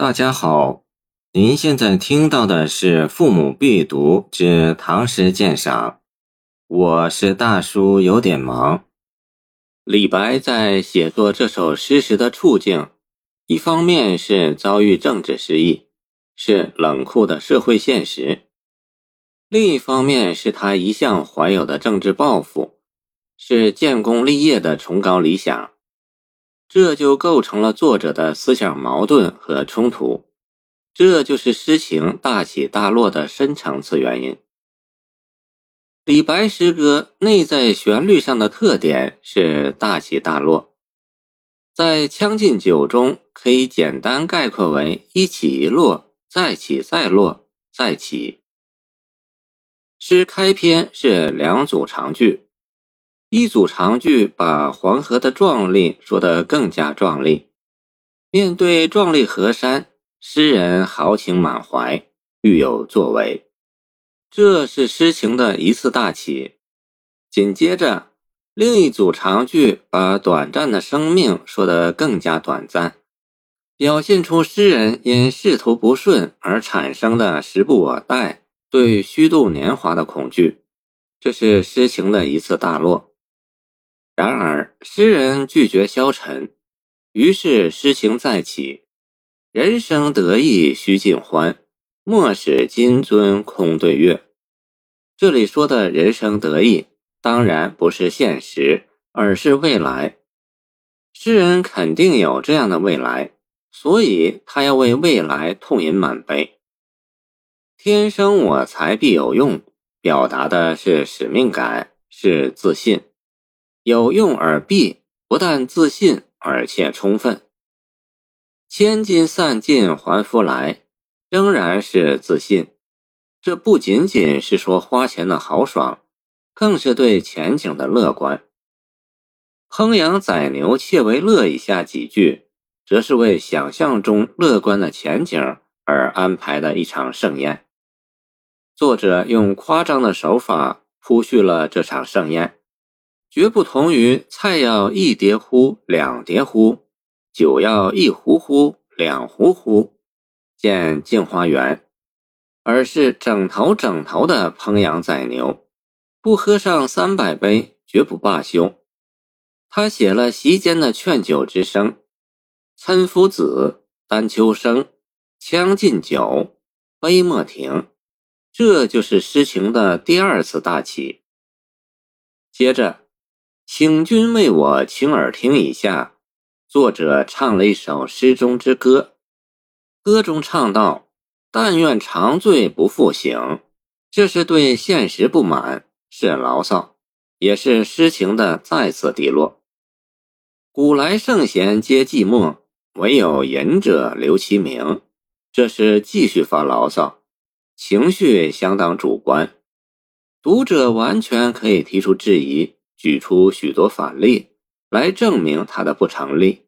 大家好，您现在听到的是《父母必读之唐诗鉴赏》，我是大叔，有点忙。李白在写作这首诗时的处境，一方面是遭遇政治失意，是冷酷的社会现实；另一方面是他一向怀有的政治抱负，是建功立业的崇高理想。这就构成了作者的思想矛盾和冲突，这就是诗情大起大落的深层次原因。李白诗歌内在旋律上的特点是大起大落，在《将进酒》中可以简单概括为一起一落，再起再落，再起。诗开篇是两组长句。一组长句把黄河的壮丽说得更加壮丽。面对壮丽河山，诗人豪情满怀，欲有作为，这是诗情的一次大起。紧接着，另一组长句把短暂的生命说得更加短暂，表现出诗人因仕途不顺而产生的时不我待、对虚度年华的恐惧。这是诗情的一次大落。然而，诗人拒绝消沉，于是诗情再起。人生得意须尽欢，莫使金樽空对月。这里说的人生得意，当然不是现实，而是未来。诗人肯定有这样的未来，所以他要为未来痛饮满杯。天生我材必有用，表达的是使命感，是自信。有用而必，不但自信，而且充分。千金散尽还复来，仍然是自信。这不仅仅是说花钱的豪爽，更是对前景的乐观。烹羊宰牛且为乐，以下几句，则是为想象中乐观的前景而安排的一场盛宴。作者用夸张的手法铺叙了这场盛宴。绝不同于菜要一碟乎，两碟乎；酒要一壶乎，两壶乎。见镜花缘，而是整头整头的烹羊宰牛，不喝上三百杯，绝不罢休。他写了席间的劝酒之声：“岑夫子，丹丘生，将进酒，杯莫停。”这就是诗情的第二次大起。接着。请君为我倾耳听一下，作者唱了一首诗中之歌。歌中唱道：“但愿长醉不复醒。”这是对现实不满，是牢骚，也是诗情的再次低落。古来圣贤皆寂寞，唯有饮者留其名。这是继续发牢骚，情绪相当主观，读者完全可以提出质疑。举出许多反例来证明他的不成立，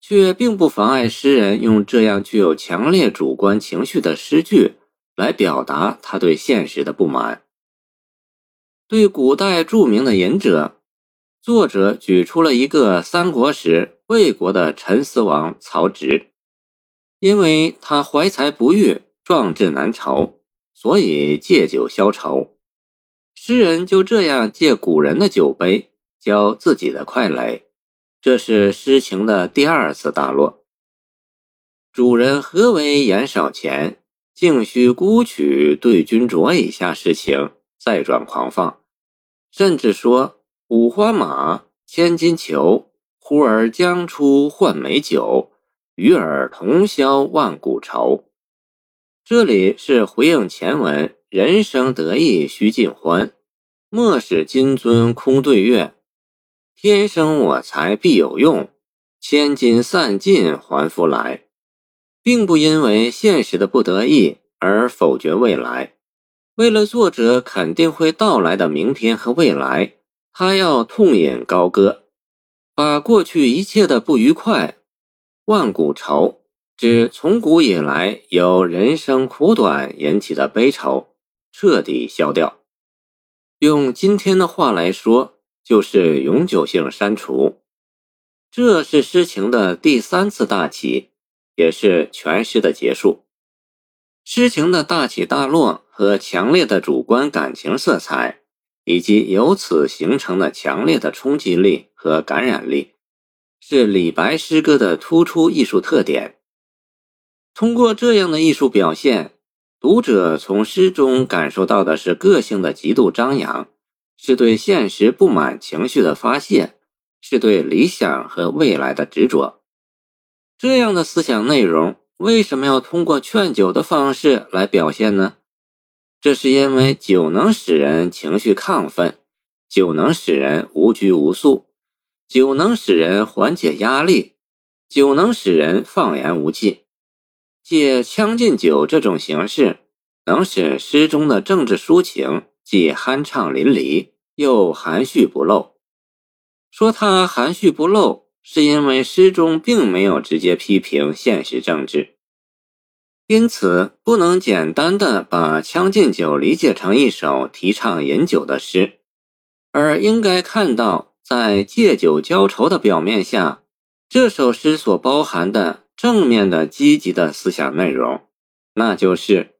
却并不妨碍诗人用这样具有强烈主观情绪的诗句来表达他对现实的不满。对古代著名的隐者，作者举出了一个三国时魏国的陈思王曹植，因为他怀才不遇，壮志难酬，所以借酒消愁。诗人就这样借古人的酒杯浇自己的快垒，这是诗情的第二次大落。主人何为言少钱，径须沽取对君酌以下事情，再转狂放，甚至说五花马，千金裘，呼儿将出换美酒，与尔同销万古愁。这里是回应前文。人生得意须尽欢，莫使金樽空对月。天生我材必有用，千金散尽还复来，并不因为现实的不得意而否决未来。为了作者肯定会到来的明天和未来，他要痛饮高歌，把过去一切的不愉快、万古愁，指从古以来由人生苦短引起的悲愁。彻底消掉，用今天的话来说，就是永久性删除。这是诗情的第三次大起，也是全诗的结束。诗情的大起大落和强烈的主观感情色彩，以及由此形成的强烈的冲击力和感染力，是李白诗歌的突出艺术特点。通过这样的艺术表现，读者从诗中感受到的是个性的极度张扬，是对现实不满情绪的发泄，是对理想和未来的执着。这样的思想内容为什么要通过劝酒的方式来表现呢？这是因为酒能使人情绪亢奋，酒能使人无拘无束，酒能使人缓解压力，酒能使人放言无忌。借《将进酒》这种形式，能使诗中的政治抒情既酣畅淋漓，又含蓄不露。说它含蓄不露，是因为诗中并没有直接批评现实政治，因此不能简单的把《将进酒》理解成一首提倡饮酒的诗，而应该看到，在借酒浇愁的表面下，这首诗所包含的。正面的、积极的思想内容，那就是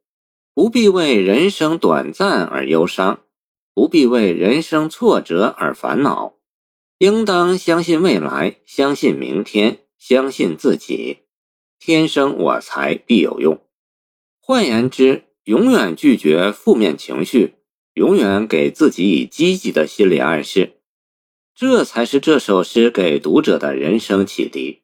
不必为人生短暂而忧伤，不必为人生挫折而烦恼，应当相信未来，相信明天，相信自己，天生我材必有用。换言之，永远拒绝负面情绪，永远给自己以积极的心理暗示，这才是这首诗给读者的人生启迪。